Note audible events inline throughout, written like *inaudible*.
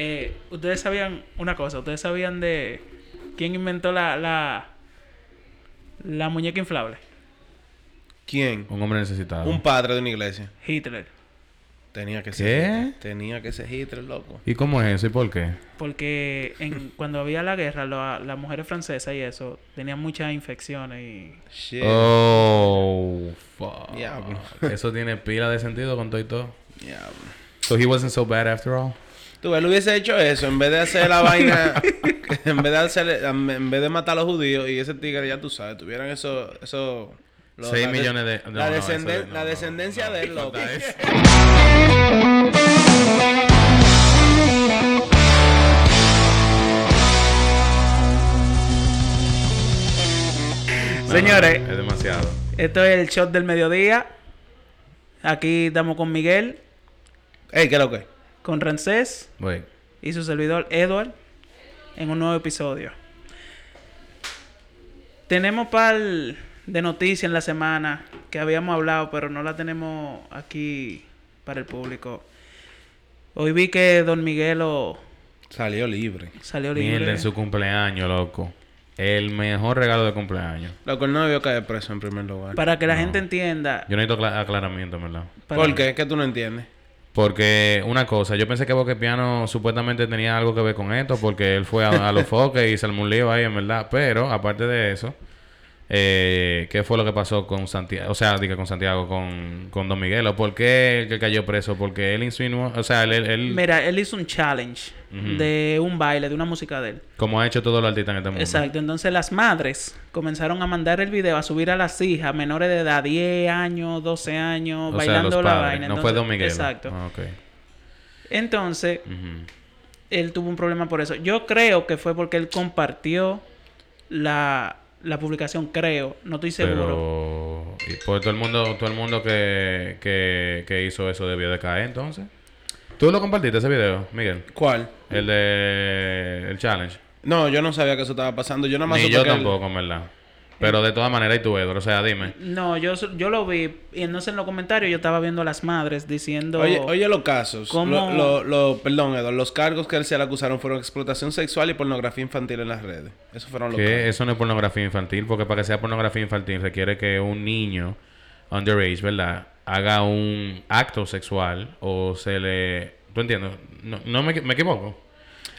Eh, ustedes sabían una cosa, ustedes sabían de quién inventó la, la, la muñeca inflable. ¿Quién? Un hombre necesitado. Un padre de una iglesia. Hitler. Tenía que ¿Qué? ser. Hitler. Tenía que ser Hitler, loco. ¿Y cómo es eso y por qué? Porque en, cuando había la guerra, lo- las mujeres francesas y eso tenían muchas infecciones y Shit. Oh, fuck. Diablo. Eso tiene pila de sentido con todo y todo. Diablo. So he wasn't so bad after all. Tú, él hubiese hecho eso en vez de hacer la *laughs* vaina, *laughs* en vez de hacer, en vez de matar a los judíos y ese tigre, ya tú sabes, tuvieran eso, eso. lo- Seis la de- millones de- no, la, no, descenden- eso- no, la descendencia no, de él, loco. *laughs* Señores. no, es demasiado. esto es el shot del mediodía. Aquí estamos con Miguel, Ey, ¿qué es lo que? Con Rancés y su servidor Edward en un nuevo episodio. Tenemos par de noticias en la semana que habíamos hablado, pero no la tenemos aquí para el público. Hoy vi que Don Miguelo Salió libre. salió libre. Mierda en su cumpleaños, loco. El mejor regalo de cumpleaños. Loco, él no debió caer preso en primer lugar. Para que la No. gente entienda. Yo necesito acla- aclaramiento, ¿verdad? para- ¿Por qué? ¿Qué tú no entiendes? Porque una cosa, yo pensé que Boque Piano supuestamente tenía algo que ver con esto, porque él fue a, los foques y se armó ahí, en verdad. Pero, aparte de eso, eh, ¿qué fue lo que pasó con Santiago? O sea, diga con Santiago, con, con Don Miguelo. ¿Por qué él cayó preso? Porque él insinuó, o sea, él, él- Mira, él hizo un challenge de un baile, de una música de él. como ha hecho todo los artistas en este mundo. Exacto. Entonces las madres comenzaron a mandar el video, a subir a las hijas menores de edad, 10 años, 12 años, O sea, bailando los la padres. vaina. No fue Don Miguelo. Exacto. Ah. Entonces, él tuvo un problema por eso. Yo creo que fue porque él compartió la, la publicación, creo. No estoy seguro. Pero... Y pues todo el mundo, todo el mundo que, que, que hizo eso debió de caer, entonces. ¿Tú lo compartiste ese video, Miguel? ¿Cuál? El de... El challenge. No, yo no sabía que eso estaba pasando. Yo nada más Ni supe yo tampoco, en verdad. Pero de todas maneras, y tú, Edward, o sea, dime. No, yo, yo lo vi. Y entonces en los comentarios yo estaba viendo a las madres diciendo... Oye, oye los casos. ¿Cómo? Lo, lo, lo- perdón, Eduardo. Los cargos que él se le acusaron fueron explotación sexual y pornografía infantil en las redes. Esos fueron los cargos. eso no es pornografía infantil, porque para que sea pornografía infantil requiere que un niño underage, ¿verdad? Haga un acto sexual o se le... ¿Tú entiendes? No, no me, me equivoco.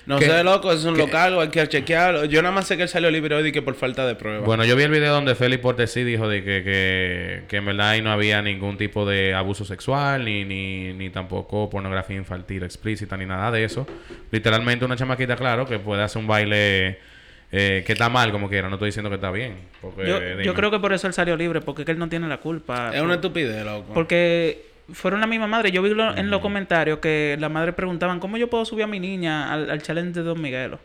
No ¿Qué? sé, loco. ¿Qué? los cargos. Hay que chequearlo. Yo nada más sé que él salió libre hoy y que por falta de pruebas. Bueno, yo vi el video donde Félix Portesí dijo de que, que, que en verdad ahí no había ningún tipo de abuso sexual, ni, ni, ni tampoco pornografía infantil explícita, ni nada de eso. Literalmente una chamaquita, claro, que puede hacer un baile eh, que está mal como quiera. No estoy diciendo que está bien. Porque, yo, yo creo que por eso él salió libre, porque es que él no tiene la culpa. es una estupidez, loco. Porque fueron la misma madre. Yo vi lo- en los comentarios que la madre preguntaban, ¿cómo yo puedo subir a mi niña al, al challenge de Don Miguelo?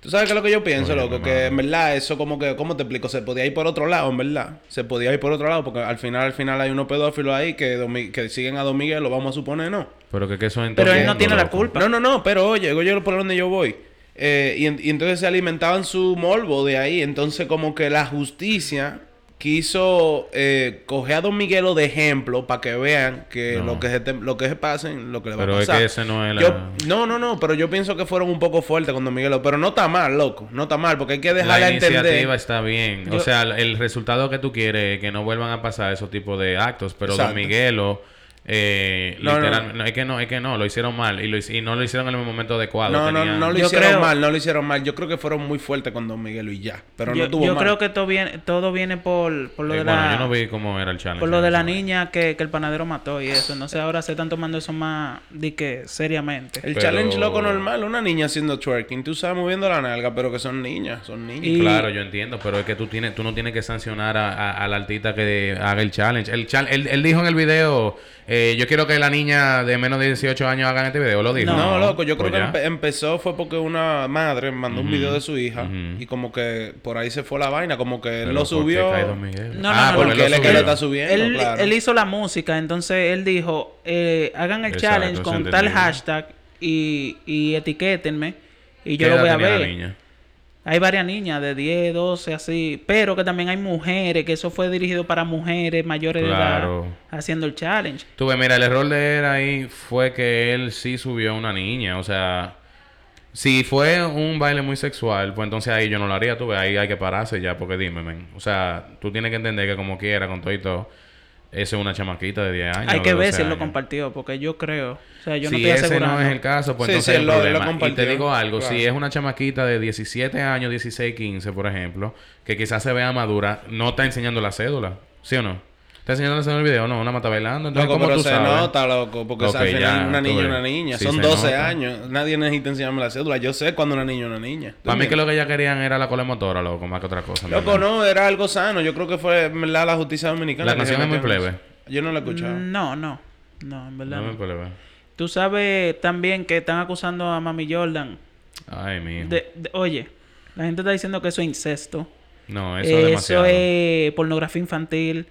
¿Tú sabes qué es lo que yo pienso, Oye, loco? mamá. Que en verdad eso como que... ¿Cómo te explico? Se podía ir por otro lado, en verdad. Se podía ir por otro lado porque al final, al final hay unos pedófilos ahí que, que siguen a Don Miguel, lo vamos a suponer, ¿no? Pero que, que eso es en Pero él no tiene la culpa. No, no, no, pero oye, oye por donde yo voy. Eh, y, en- y entonces se alimentaban su morbo de ahí. Entonces, como que la justicia quiso eh, coger a Don Miguelo de ejemplo para que vean que No. lo que se te- lo que se pasen, lo que le va Pero a es pasar. que ese no es la- Yo- no, no, no, pero yo pienso que fueron un poco fuertes con Don Miguelo. Pero no está mal, loco. No está mal, porque hay que dejarle La entender. iniciativa está bien. Yo- O sea, el- el resultado que tú quieres es que no vuelvan a pasar esos tipos de actos. Pero Exacto. Don Miguelo, eh, No, no, literal- no, es que no, es que no, lo hicieron mal. Y, lo, y no lo hicieron en el momento adecuado. No, no, Tenían- no lo Yo hicieron creo- mal, no lo hicieron mal. Yo creo que fueron muy fuertes con Don Miguelo y ya. Pero yo no tuvo yo mal. creo que todo viene, todo viene por, por lo Eh, de bueno, la... yo no vi cómo era el challenge. Por lo de la niña que, que el panadero mató y eso. Entonces ahora se están tomando eso más de que seriamente. El Pero- challenge loco normal, una niña haciendo twerking, tú sabes moviendo la nalga, pero que son niñas, son niñas. Y- Claro, yo entiendo, pero es que tú tienes, tú no tienes que sancionar a, a- al artista que haga el challenge. El chal- él, él dijo en el video, eh, yo quiero que la niña de menos de 18 años haga este video, lo dijo. No, loco, yo creo Pues que empe- empezó fue porque una madre mandó un video de su hija y como que por ahí se fue la vaina, como que él lo ¿por qué subió. Miguel? No, no, Ah, no, porque él es que lo está subiendo, él, claro. él hizo la música, entonces él dijo, eh, hagan el Exacto, challenge con tal hashtag y, y etiquétenme y ¿Qué yo lo edad voy a tenía la ver. Hay varias niñas de 10, 12, así, pero que también hay mujeres, que eso fue dirigido para mujeres mayores Claro. de edad haciendo el challenge. Tú ves, mira, el error de él ahí fue que él sí subió a una niña. O sea, Si fue un baile muy sexual, pues entonces ahí yo no lo haría, tú ves, ahí hay que pararse ya, porque dime, men. O sea, tú tienes que entender que como quiera, con todo y todo, esa es una chamaquita de 10 años. Hay que ver 12 si él lo compartió, porque yo creo. O sea, yo no si estoy ese asegurando. no es el caso, pues Sí, entonces sí, lo- lo problema. Y te digo algo, si es una chamaquita de 17 años, 16, 15, por ejemplo, que quizás se vea madura, no está enseñando la cédula, ¿sí o no? ¿Está enseñando la cédula en el video? No, una mata bailando. Entonces, Loco, ¿cómo pero tú se sabes? nota, loco, porque final ya, una niña y una niña. Sí, Son se 12 nota. años. Nadie necesita enseñarme la cédula. Yo sé cuando una niña es una niña. ¿Tú Para mí que lo que ellas querían era la cola motora, loco, más que otra cosa. Loco, no, era algo sano. Yo creo que fue en verdad, la justicia dominicana. La canción se es muy plebe. eso. Yo no la he escuchado. No, no. No, en verdad. No no. me ver. Tú sabes también que están acusando a Mami Jordan. Ay, mío. De, de- oye, la gente está diciendo que eso es incesto. No, eso, Eso, es demasiado. es pornografía infantil.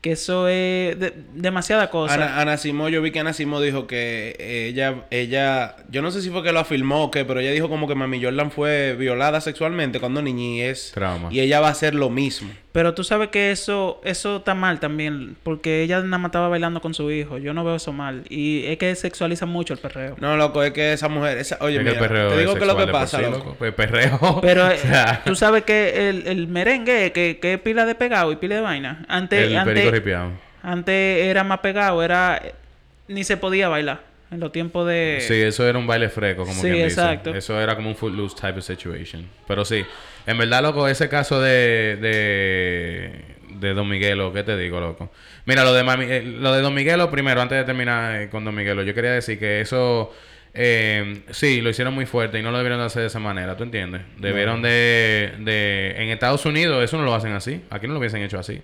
Que eso es de- demasiada cosa. Ana, Ana Simó, yo vi que Ana Simó dijo que ella, ella, yo no sé si fue que lo afirmó o qué, pero ella dijo como que Mami Jordan fue violada sexualmente cuando niñez. Trauma. Y ella va a hacer lo mismo. Pero tú sabes que eso eso está mal también. Porque ella nada más estaba bailando con su hijo. Yo no veo eso mal. Y es que sexualiza mucho el perreo. No, loco, es que esa mujer, esa, oye, Es que el mira, perreo te digo es que lo que pasa, sí, loco. Pues perreo. *laughs* Pero o eh, sea, tú sabes que el, el merengue, que, que es pila de pegado y pila de vaina. Antes, el antes, ripiado. antes era más pegado, era ni se podía bailar en los tiempos de Sí, eso era un baile fresco, como Sí, quien dice. exacto. Eso era como un footloose type of situation. Pero sí, en verdad, loco, ese caso de, de, de Don Miguelo, ¿qué te digo, loco? Mira, lo de, Mami- eh, lo de Don Miguelo, primero, antes de terminar eh, con Don Miguelo, yo quería decir que eso, eh, sí, lo hicieron muy fuerte y no lo debieron de hacer de esa manera, ¿tú entiendes? Debieron de, de... En Estados Unidos eso no lo hacen así, aquí no lo hubiesen hecho así.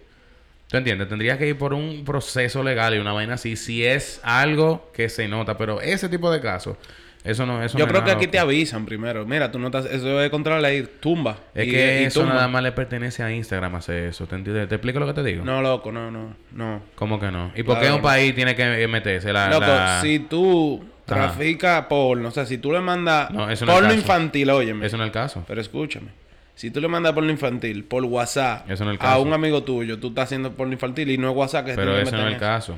¿Tú entiendes? Tendría que ir por un proceso legal y una vaina así, si es algo que se nota, pero ese tipo de casos, eso no eso Yo no es creo que nada aquí loco. te avisan primero. Mira, tú no estás, eso es contra la ley, tumba. Es Y- que y eso tumba. nada más le pertenece a Instagram hacer eso. ¿Te entiendes? ¿Te explico lo que te digo? No, loco, no, no, no. ¿Cómo que no? ¿Y por qué un no. país tiene que meterse la... Loco, la- si tú traficas porno, o sea, si tú le mandas No, eso no es porno caso. infantil, óyeme. Eso no es el caso. Pero escúchame. Si tú le mandas porno infantil por WhatsApp Eso no es el a caso. un amigo tuyo, tú estás haciendo porno infantil y no es WhatsApp que Pero que eso no es el caso.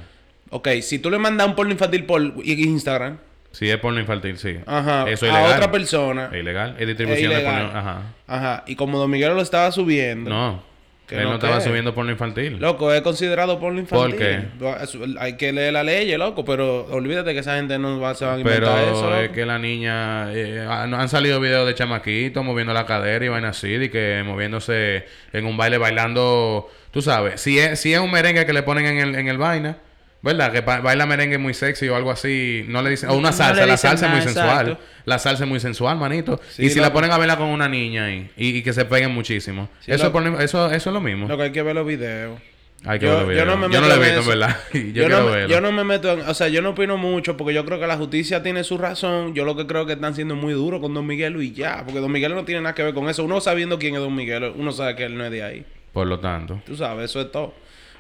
Ok, si tú le mandas un porno infantil por Instagram, Si es porno infantil, sí. ajá, Eso es a ilegal. otra persona, Es ilegal. Es distribución Es de porno... Ajá. ajá, y como Don Miguel lo estaba subiendo, No. Que Él no estaba qué. subiendo porno infantil. loco, es considerado porno infantil. ¿Por Eso- Hay que leer la ley, loco, pero olvídate que esa gente no va, se va a inventar Pero eso. es loco. que la niña... eh, han, han salido videos de chamaquitos moviendo la cadera y vaina así. Y que moviéndose en un baile bailando... Tú sabes. Si es, si es un merengue que le ponen en el, en el vaina... ¿Verdad? Que ba- baila merengue muy sexy o algo así. No le dicen... O una salsa. la salsa es muy sensual. exacto. La salsa es muy sensual, manito. Sí, y si la ponen a verla con una niña ahí... Y, y que se peguen muchísimo. Sí, eso, loco. pone- eso, eso es lo mismo. Lo que hay que ver los videos. Hay que yo, ver los yo no me Yo no meto lo he en visto, en verdad. *laughs* Yo, Yo, quiero no, me- verlo. yo no me meto en... O sea, yo no opino mucho porque yo creo que la justicia tiene su razón. Yo lo que creo que están siendo muy duros con Don Miguel y ya. Porque Don Miguel no tiene nada que ver con eso. Uno sabiendo quién es Don Miguel, uno sabe que él no es de ahí. Por lo tanto. Tú sabes, eso es todo.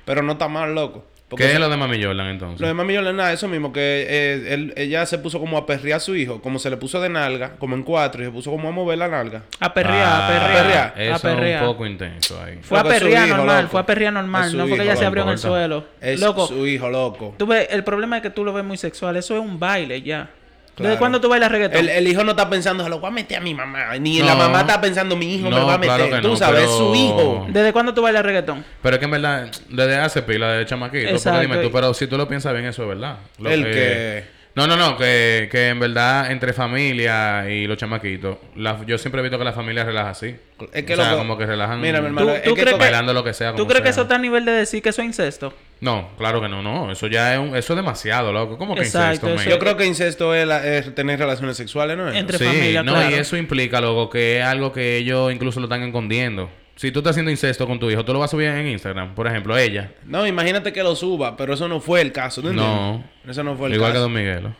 Pero no está mal, loco. Porque ¿Qué es lo de Mami Jordan entonces? Lo de Mami Jordan, nada, eso mismo, que eh, él- ella se puso como a perrear a su hijo, como se le puso de nalga, como en cuatro, y se puso como a mover la nalga. a perrear, a Ah, perrear, perrear. a Eso es perrear. un poco intenso ahí. Fue a perrear hijo, normal, loco. fue a perrear normal, no fue que hijo, ella se abrió en el suelo. Es Loco, su hijo, loco. tú ves, el problema es que tú lo ves muy sexual, eso es un baile ya. ¿Desde cuándo tú bailas reggaetón? El, el hijo no está pensando, se lo voy a meter a mi mamá. Ni No. la mamá está pensando, mi hijo me No, va a meter. claro que Tú no, sabes, pero- su hijo. ¿Desde cuándo tú bailas reggaetón? Pero es que en verdad, desde hace pila de chamaquito. Exacto. Porque dime tú, pero si tú lo piensas bien, eso es verdad. Lo El que- No, no, no, que, que en verdad entre familia y los chamaquitos, la- yo siempre he visto que la familia relaja así. Es que o sea, loco- como que relajan Mira, mi hermano, ¿Tú- es tú que crees que- bailando lo que sea. ¿Tú crees que eso está a nivel de decir que eso es incesto? No, claro que no, no. Eso ya es un, eso es demasiado, loco. ¿Cómo que Exacto, incesto? Yo creo que incesto es, la- es tener relaciones sexuales, ¿no? Entre sí, familia, no, claro. y eso implica, loco, que es algo que ellos incluso lo están escondiendo. Si tú estás haciendo incesto con tu hijo, tú lo vas a subir en Instagram, por ejemplo, ella. No, imagínate que lo suba, pero eso no fue el caso, ¿tú entiendes? No. Eso no fue el Igual que caso. Don Miguelo.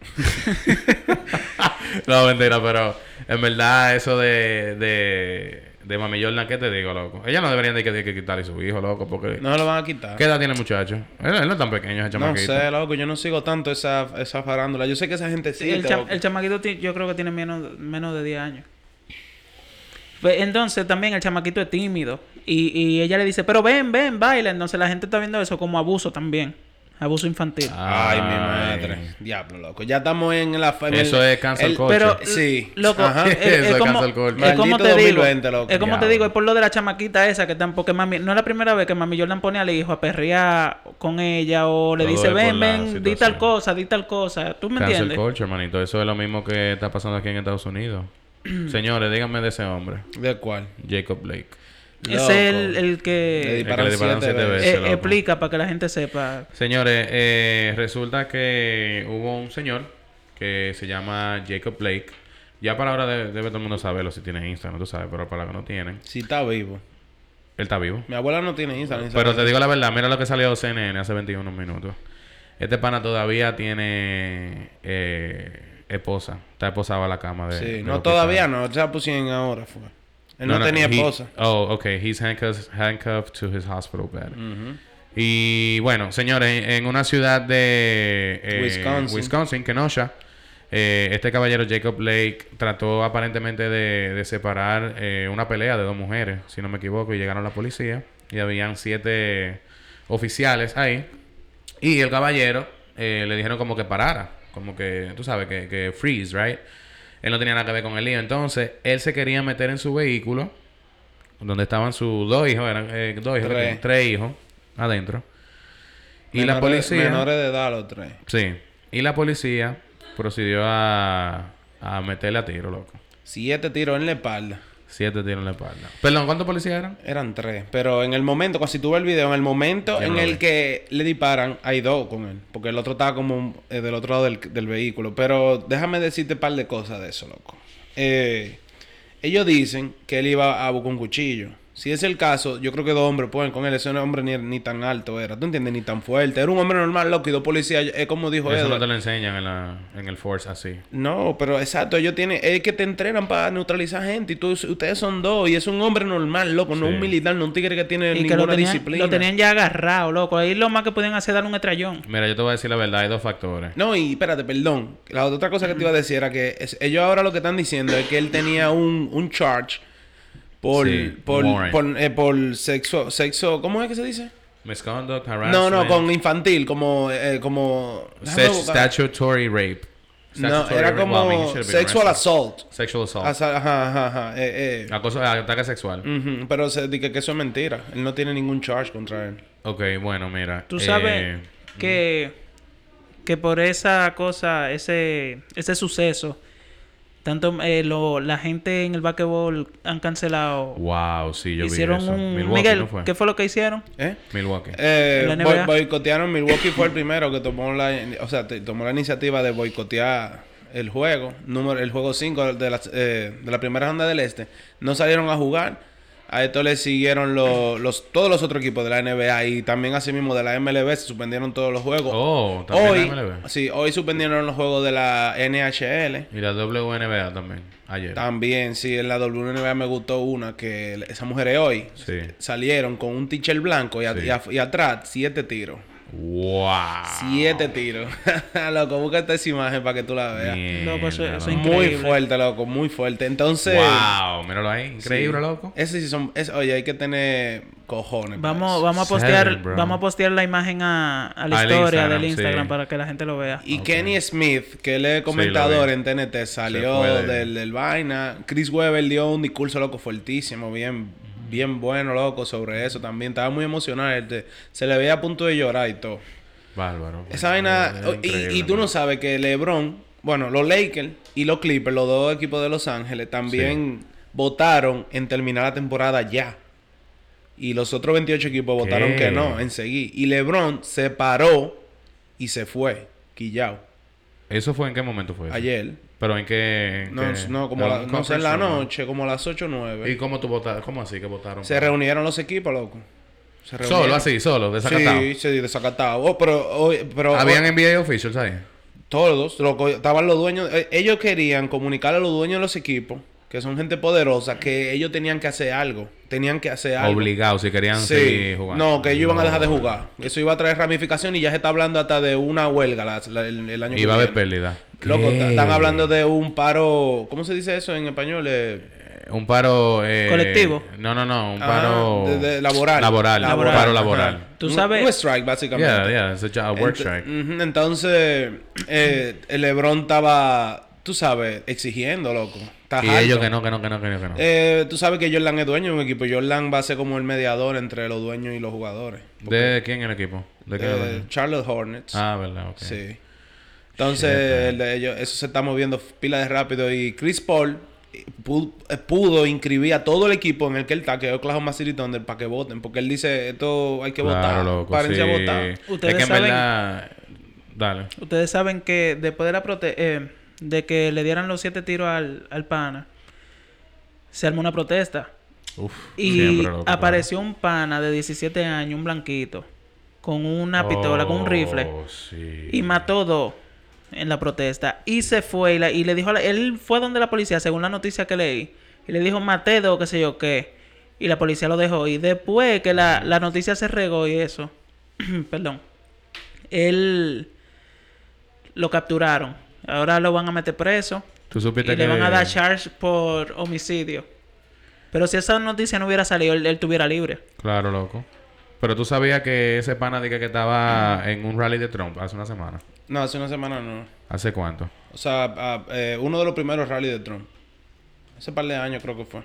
*laughs* no, mentira, pero en verdad eso de, de, de Mami Jordan, ¿qué te digo, loco? Ella no deberían de que, de que quitarle su hijo, loco, porque... No se lo van a quitar. ¿Qué edad tiene el muchacho? Él, él no es tan pequeño, ese No chamaquito. sé, loco, yo no sigo tanto esa, esa farándula. Yo sé que esa gente sí. el, cha- el chamaquito yo creo que tiene menos, menos de 10 años. Pues, entonces también el chamaquito es tímido. Y, y ella le dice, pero ven, ven, baila. Entonces la gente está viendo eso como abuso también. Abuso infantil. Ay, mi madre. Diablo, loco. Ya estamos en la... en Eso el- es cancel el- culture. Pero, Sí. loco, Ajá. es, es Eso es como, cancel culture. es como te digo, 2020, loco. es como te digo, es por lo de la chamaquita esa que tampoco mami, no es la primera vez que mami Jordan pone al hijo a perrear con ella o le Todo dice, ven, ven, di tal cosa, di tal cosa, ¿tú me Cancel entiendes? culture, hermanito. Eso es lo mismo que está pasando aquí en Estados Unidos. *clears throat* Señores, díganme de ese hombre. ¿De cuál? Jacob Blake. Es el, el Le que le disparan siete siete veces. eh, explica para que la gente sepa. Señores, eh, resulta que hubo un señor que se llama Jacob Blake. Ya para ahora debe, debe todo el mundo saberlo si tiene Instagram, tú sabes, pero para los que no tienen, Si está vivo. él está vivo. Mi abuela no tiene Instagram. Pero te digo la verdad, mira lo que salió CNN hace 21 minutos. Este pana todavía tiene eh, esposa. Está esposado a la cama de. Sí, no, todavía no. Ya pusieron ahora, fue. Él no, tenía he- esposa. oh, okay. He's handcuffed, handcuffed to his hospital bed. Y bueno, señores, en una ciudad de eh, Wisconsin. Wisconsin, Kenosha, eh, este caballero Jacob Blake trató aparentemente de, de separar eh, una pelea de dos mujeres, si no me equivoco, y llegaron la policía y habían siete oficiales ahí. Y el caballero eh, le dijeron como que parara, como que, tú sabes, que, que freeze, right? Él no tenía nada que ver con el lío. Entonces, él se quería meter en su vehículo, donde estaban sus dos hijos, eran eh, dos hijos, Tres. tres hijos adentro. Y la policía. Menores de edad los tres. Sí. Y la policía procedió a, a meterle a tiro, loco. Siete tiros en la espalda. Siete tiros en la espalda. Perdón, ¿cuántos policías eran? Eran tres. Pero en el momento, cuando si tú ves el video, en el momento en el vi. que le disparan, hay dos con él. Porque el otro estaba como eh, del otro lado del, del vehículo. Pero déjame decirte un par de cosas de eso, loco. Eh, ellos dicen que él iba a buscar un cuchillo. Si es el caso, yo creo que dos hombres pueden con él. Ese hombre ni, ni tan alto era. ¿Tú entiendes? Ni tan fuerte. Era un hombre normal, loco. Y dos policías, es como dijo Eso no te lo enseñan en, la, en el Force así. No, pero exacto, ellos tienen, es que te entrenan para neutralizar gente y tú, ustedes son dos y es un hombre normal, loco, no un militar, no un tigre que tiene Y que ninguna lo tenían, disciplina. lo tenían ya agarrado, loco. Ahí lo más que podían hacer es darle un estrellón. Mira, yo te voy a decir la verdad, hay dos factores. No, y espérate, perdón. La otra cosa que te iba a decir era que es- ellos ahora lo que están diciendo es que él tenía un, un charge por, Sí, por, por, eh, por sexo, sexo, ¿cómo es que se dice? Misconduct, harassment. No, no, con infantil, como, eh, como... Statutory rape. No, era rape. Well, I mean, he como been sexual assault. Sexual assault. Asa- Ajá, ajá, ajá. Eh, eh. Acoso, ataque sexual. Ujú, Pero se dice que eso es mentira. Él no tiene ningún charge contra él. Ok, bueno, mira. Tú eh, sabes que, que por esa cosa, ese, ese suceso, tanto eh, lo, la gente en el basquetbol han cancelado. Wow, sí, yo hicieron vi eso. un... Milwaukee, Miguel, ¿no fue? ¿qué fue lo que hicieron? ¿Eh? Milwaukee. Eh, boy- boicotearon. *coughs* Milwaukee fue el primero que tomó la, o sea, tomó la iniciativa de boicotear el juego, número, el juego 5 de la, eh, de la primera ronda del este. No salieron a jugar. A esto le siguieron los, los, todos los otros equipos de la NBA y también así mismo de la MLB se suspendieron todos los juegos. Oh, también hoy, la MLB. sí, hoy suspendieron los juegos de la NHL. Y la WNBA también, ayer. También, sí, en la WNBA me gustó una que esa mujer es hoy. Sí. Salieron con un teacher blanco y, a- Sí. y a- y atrás siete tiros. Wow. Siete tiros. *laughs* loco, búscate esa imagen para que tú la veas. Loco, eso- Mierda, eso loco. es Muy increíble. fuerte, loco, muy fuerte. Entonces. Wow, míralo ahí. Increíble, sí. loco. Ese sí son. es- oye, hay que tener cojones. para Vamos, eso. vamos a postear, Seven, vamos a postear la imagen a, a la Al historia Instagram, del Instagram sí. para que la gente lo vea. Y. Kenny Smith, que él es comentador en TNT, salió del, del vaina. Chris Webber dio un discurso loco fuertísimo, bien, bien bueno, loco, sobre eso también. Estaba muy emocional. él te- se le veía a punto de llorar y todo. Bárbaro. Esa vaina. Es y- y, tú no sabes que LeBron, bueno, los Lakers y los Clippers, los dos equipos de Los Ángeles, también votaron en terminar la temporada ya. Y los otros 28 equipos votaron que no, en seguir. Y LeBron se paró y se fue, quillao, ¿Eso fue en qué momento fue? eso? ayer. ¿Pero en qué...? No, qué- no, como la- no sé, en la noche, como a las 8 o ¿no? ¿Y 9. cómo tú votaste? ¿Cómo así que votaron? Se reunieron los equipos, loco. Se Solo, así, solo, desacatado. Sí, sí, desacatado. Oh, pero, oh, pero, Habían oh, NBA officials ahí. Todos, loco, estaban los dueños. eh, ellos querían comunicarle a los dueños de los equipos, que son gente poderosa, que ellos tenían que hacer algo. Tenían que hacer algo. Obligados, si querían Sí. seguir jugando. No, que ellos iban a dejar de jugar. Eso iba a traer ramificación y ya se está hablando hasta de una huelga la- la- el, el año que Iba a haber pérdida. Loco, están hablando de un paro. ¿Cómo se dice eso en español? Eh, un paro... eh, ¿Colectivo? No, no, no. Un Ah, paro... de- de laboral. Laboral. Laboral. Un paro Ajá. laboral. Tú sabes- Un strike, básicamente. Yeah, yeah. It's a, work Ent- strike. Entonces, eh, el LeBron estaba, tú sabes, exigiendo, loco. Está Y ellos que no, que no, que no, que no, que no. Eh, tú sabes que Jordan es dueño de un equipo. Jordan va a ser como el mediador entre los dueños y los jugadores. ¿De quién el equipo? ¿De qué? Eh, Charlotte Hornets. ah, verdad, ok. Sí. Entonces, el de ellos, eso se está moviendo pila de rápido. Y Chris Paul eh, eh, pudo, inscribir a todo el equipo en el que él está, que es Oklahoma City Thunder, para que voten. Porque él dice, esto hay que Claro, votar. loco, Párense a sí. votar. Ustedes es que en saben- verdad... Dale. Ustedes saben que después de la prote eh, de que le dieran los siete tiros al, al pana, se armó una protesta. Uf, Y apareció un pana de 17 años, un blanquito, con una pistola, con un rifle, Oh, sí. y mató dos en la protesta. Y se fue y, la- y le dijo, a la- él fue donde la policía, según la noticia que leí, y le dijo, maté dos, qué sé yo qué. Y la policía lo dejó. Y después que la, la noticia se regó y eso, *clears throat* perdón, él lo capturaron. Ahora lo van a meter preso. Tú Y supiste que... le van a dar charge por homicidio. Pero si esa noticia no hubiera salido, él, él estuviera libre. Claro, loco. Pero tú sabías que ese pana dije que estaba en un rally de Trump hace una semana. No, hace una semana no. ¿Hace cuánto? O sea, eh, uno de los primeros rallies de Trump. Hace par de años creo que fue.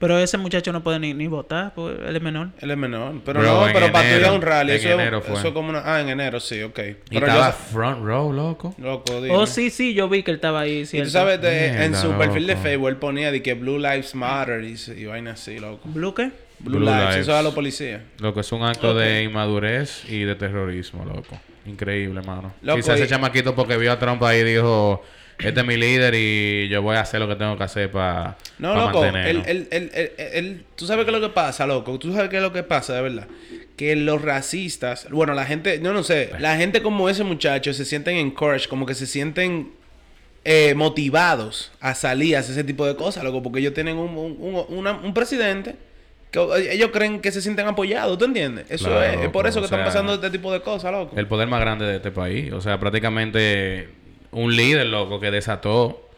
Pero ese muchacho no puede ni, ni votar, pues él es menor. Él es menor. Pero Bro, no, en pero para enero. un rally, En eso, es- enero fue. eso es como una... Ah, en enero, sí, ok. Y Pero estaba yo... front row, loco. Loco, dime. Oh, sí, sí, yo vi que él estaba ahí. Y ¿cierto? tú sabes, de- en Mierda, su perfil de. Facebook, él ponía de que Blue Lives Matter y, y vaina así, loco. ¿Blue qué? Blue, Blue Lives, Lives. eso es a los policías. Lo que es un acto de inmadurez y de terrorismo, loco. Increíble, mano. Loco, Quizás ese y- chamaquito porque vio a Trump ahí y dijo... Este es mi líder y yo voy a hacer lo que tengo que hacer para No, loco, él, él, tú sabes qué es lo que pasa, loco. Tú sabes qué es lo que pasa, de verdad. Que los racistas, bueno, la gente, no, no sé, la gente como ese muchacho se sienten encouraged, como que se sienten eh, motivados a salir a hacer ese tipo de cosas, loco, porque ellos tienen un, un, un- una- un presidente ellos creen que se sienten apoyados, ¿tú entiendes? Eso Claro, es, es por eso que están pasando este tipo de cosas, loco. el poder más grande de este país. O sea, prácticamente un líder, loco, que desató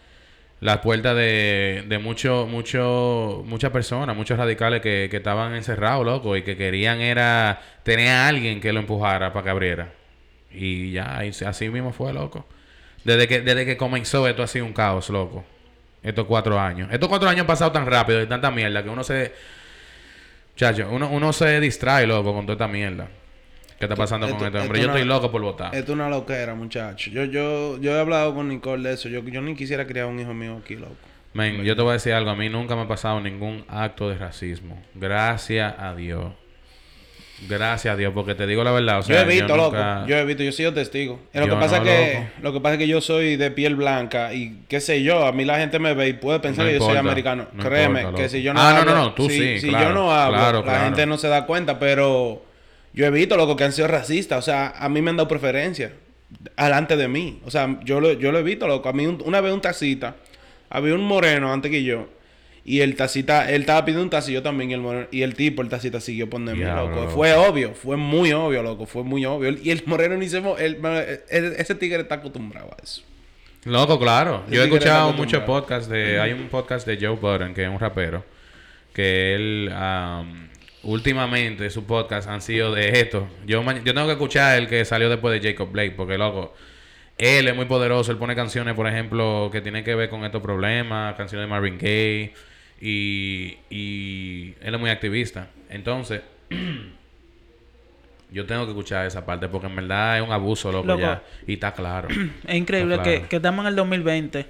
las puertas de, de mucho, mucho, muchas personas, muchos radicales que, que estaban encerrados, loco, y que querían era tener a alguien que lo empujara para que abriera. Y ya, y así mismo fue, loco. Desde que, desde que comenzó esto ha sido un caos, loco. Estos cuatro años. Estos cuatro años han pasado tan rápido y tanta mierda que uno se... Chacho, uno, uno se distrae, loco, con toda esta mierda. ¿Qué está pasando esto- con este esto hombre? Yo estoy loco por votar. Esto es una loquera, muchacho. Yo, yo, yo he hablado con Nicole de eso. Yo, yo ni quisiera criar un hijo mío aquí, loco. Men, yo te voy a decir algo. A mí nunca me ha pasado ningún acto de racismo. Gracias a Dios. Gracias a Dios, porque te digo la verdad. O sea, yo he visto, nunca- loco. Yo he visto, yo he sido testigo. Lo Yo que pasa no, que loco. lo que pasa es que yo soy de piel blanca y qué sé yo, a mí la gente me ve y puede pensar No que yo soy americano. no Créeme importa, que si yo no Ah, no, hablo, no, no, tú si, sí, si claro, yo no hablo, claro, la gente no se da cuenta, pero yo he visto loco que han sido racistas, o sea, a mí me han dado preferencia alante de mí. O sea, yo lo, yo lo he visto, loco. A mí un- una vez un tacita, había un moreno antes que yo. Y el tacita, él estaba pidiendo un taxi, yo también, y el, y el tipo, el tacita siguió Diablo, loco. Fue obvio, fue muy obvio, loco, fue muy obvio. Y el moreno ni se mo- el- el- ese tigre está acostumbrado a eso. Loco, claro. Ese Yo he escuchado muchos podcasts de... Hay un podcast de Joe Budden, que es un rapero. Que él... am, últimamente sus podcasts han sido de esto. Yo, yo tengo que escuchar el que salió después de Jacob Blake. Porque, loco... Él es muy poderoso. Él pone canciones, por ejemplo, que tienen que ver con estos problemas. Canciones de Marvin Gaye. Y, y él es muy activista. Entonces... *clears throat* Yo tengo que escuchar esa parte porque en verdad es un abuso, loco, Loco. ya. Y está claro. *clears throat* Es increíble que, claro. que estamos en el 2020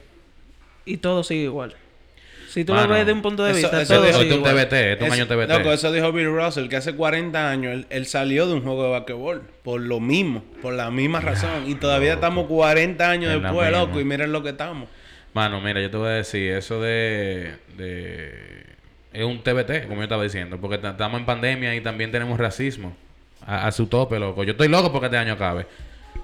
y todo sigue igual. Si tú Mano, lo ves de un punto de vista, eso todo sigue es un. TBT, esto es un año Es- TBT. Loco, eso dijo Bill Russell, que hace 40 años él, él salió de un juego de basquetbol. Por lo mismo, por la misma razón. Y todavía loco. estamos 40 años después, loco. Y miren lo que estamos. Mano, mira, yo te voy a decir, eso de, de... Es un TBT, como yo estaba diciendo, porque ta- estamos en pandemia y también tenemos racismo a, a su tope, loco. Yo estoy loco porque este año acabe.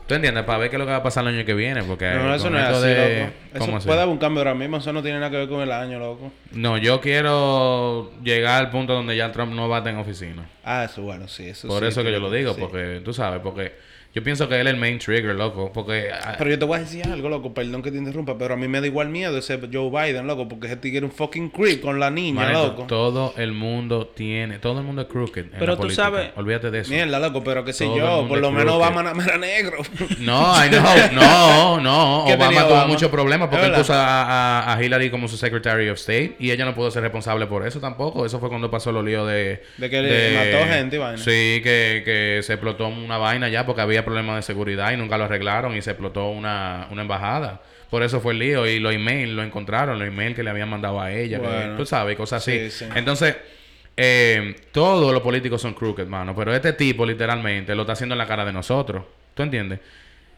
¿Tú entiendes? Para ver qué es lo que va a pasar el año que viene, porque... No, eso no es así, de- loco. ¿Cómo Eso así? puede haber un cambio ahora mismo. Eso no tiene nada que ver con el año, loco. No, yo quiero llegar al punto donde ya Trump no va a tener oficina. Ah, eso bueno, sí. Eso Por sí, eso que yo lo digo, sí. porque tú sabes, porque Yo pienso que él es el main trigger, loco, porque... ah, Pero yo te voy a decir algo, loco, perdón que te interrumpa, pero a mí me da igual miedo ese Joe Biden, loco, porque ese tigre es un fucking creep con la niña, manito, loco. todo el mundo tiene... Todo el mundo es crooked en Pero la tú política. sabes- Olvídate de eso. Mierda, loco, pero qué sé Todo yo, por lo menos. Obama más era negro. *laughs* No, I know. *laughs* no, no. ¿Qué Obama tuvo Obama? muchos problemas porque él puso a, a- a Hillary como su Secretary of State y ella no pudo ser responsable por eso tampoco. Eso fue cuando pasó los líos de... De que le mató gente y vaina. Sí, que, que se explotó una vaina ya porque había problemas de seguridad y nunca lo arreglaron y se explotó una, una embajada. Por eso fue el lío y los emails lo encontraron, los emails que le habían mandado a ella, que- Bueno. tú sabes, cosas así. Sí, sí. Entonces, eh, todos los políticos son crooked, mano. Pero este tipo, literalmente, lo está haciendo en la cara de nosotros. ¿Tú entiendes?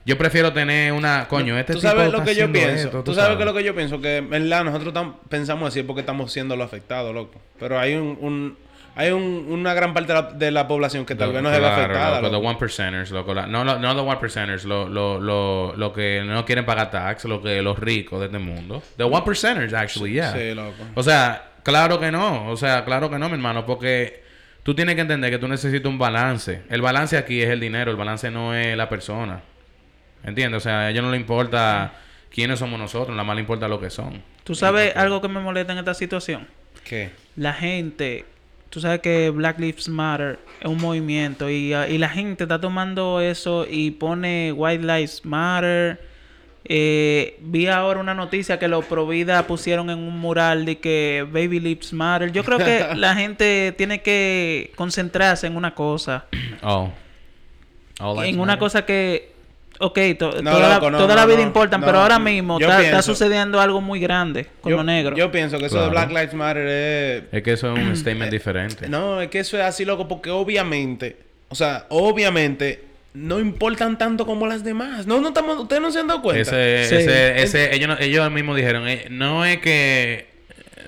Yo prefiero tener una... Coño, este tú tipo sabes está lo que yo pienso. esto, tú sabes que lo que yo pienso que en verdad nosotros pensamos así porque estamos siendo los afectados, loco. Pero hay un, un- hay un- una gran parte de la, de la población que tal vez no se ve afectada. loco, the one percenters, loco. La- no, no, no the one percenters, lo, lo, lo, lo que no quieren pagar tax, lo que los ricos de este mundo. The one percenters, actually, yeah. Sí, loco. O sea, claro que no. O sea, claro que no, mi hermano, porque tú tienes que entender que tú necesitas un balance. El balance aquí es el dinero, el balance no es la persona. ¿Entiendes? O sea, a ellos no le importa quiénes somos nosotros, nada más le importa lo que son. ¿Tú sabes algo que me molesta en esta situación? ¿Qué? La gente, tú sabes que Black Lives Matter es un movimiento y, ah, y la gente está tomando eso y pone White Lives Matter. Eh, vi ahora una noticia que los Provida pusieron en un mural de que Baby Lives Matter. Yo creo que *laughs* la gente tiene que concentrarse en una cosa. Oh. En una matter. cosa que, ok, to- No, toda, loco, la, no, toda no, la vida no, importan, no. pero ahora mismo está, sucediendo algo muy grande con yo, lo negro. Yo pienso que eso Claro. de Black Lives Matter es... Es que eso es un *clears throat* statement diferente. No, es que eso es así, loco, porque obviamente, o sea, obviamente no importan tanto como las demás. No, no estamos, ustedes no se han dado cuenta. Ese, Sí. ese, ese, ellos, no- ellos mismos dijeron, eh, no es que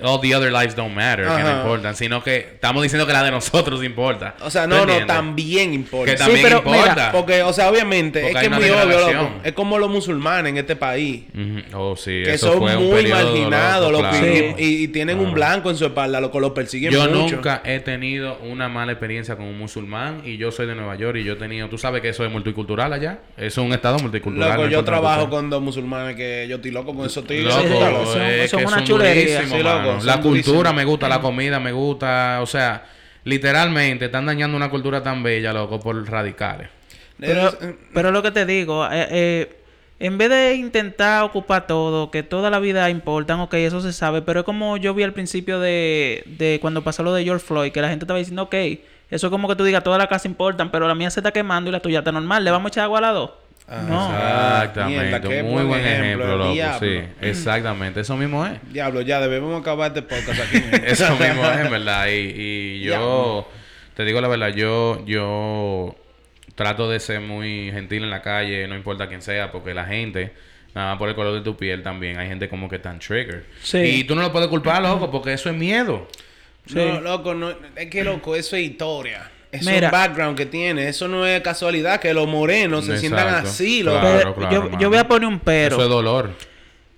all the other lives don't matter, que no importan, sino que estamos diciendo que la de nosotros importa. O sea, ¿Tú no, no, también importa. Que Sí, también pero importa. mira, Porque, o sea, obviamente, Porque es que es muy obvio, loco. Es como los musulmanes en este país. Oh, sí, Que eso son fue muy periodo marginados, loco, loco, claro. y, y- y tienen un blanco en su espalda, loco, los persiguen Yo mucho. nunca he tenido una mala experiencia con un musulmán y yo soy de Nueva York y yo he tenido, tú sabes que eso es multicultural allá, es un estado multicultural. Loco, no yo trabajo con dos musulmanes que yo estoy loco con esos tigres. Loco, Sí, Está loco. son- es una chulería. Sí, loco, La cultura me gusta, la comida me gusta, o sea, literalmente están dañando una cultura tan bella, loco, por radicales. Pero, pero lo que te digo, eh, eh, en vez de intentar ocupar todo, que toda la vida importan, ok, eso se sabe, pero es como yo vi al principio de, de cuando pasó lo de George Floyd, que la gente estaba diciendo, ok, eso es como que tú digas, todas las casas importan, pero la mía se está quemando y la tuya está normal, ¿le vamos a echar agua a las dos? Ah, no. Exactamente, mierda, qué muy buen buen ejemplo, ejemplo, loco, diablo. sí, exactamente, eso mismo es. Diablo, ya debemos acabar este podcast aquí. *laughs* Eso mismo es, en verdad. Y, y yo, te digo la verdad, yo, yo trato de ser muy gentil en la calle, no importa quién sea, porque la gente, nada más por el color de tu piel también, hay gente como que tan trigger. Sí. Y tú no lo puedes culpar, loco, porque eso es miedo. Sí. No, loco, no, es que loco, eso es historia. Mira. es background que tiene. Eso no es casualidad que los morenos se sientan así. Claro, claro, yo, mano. yo voy a poner un pero. Eso es dolor.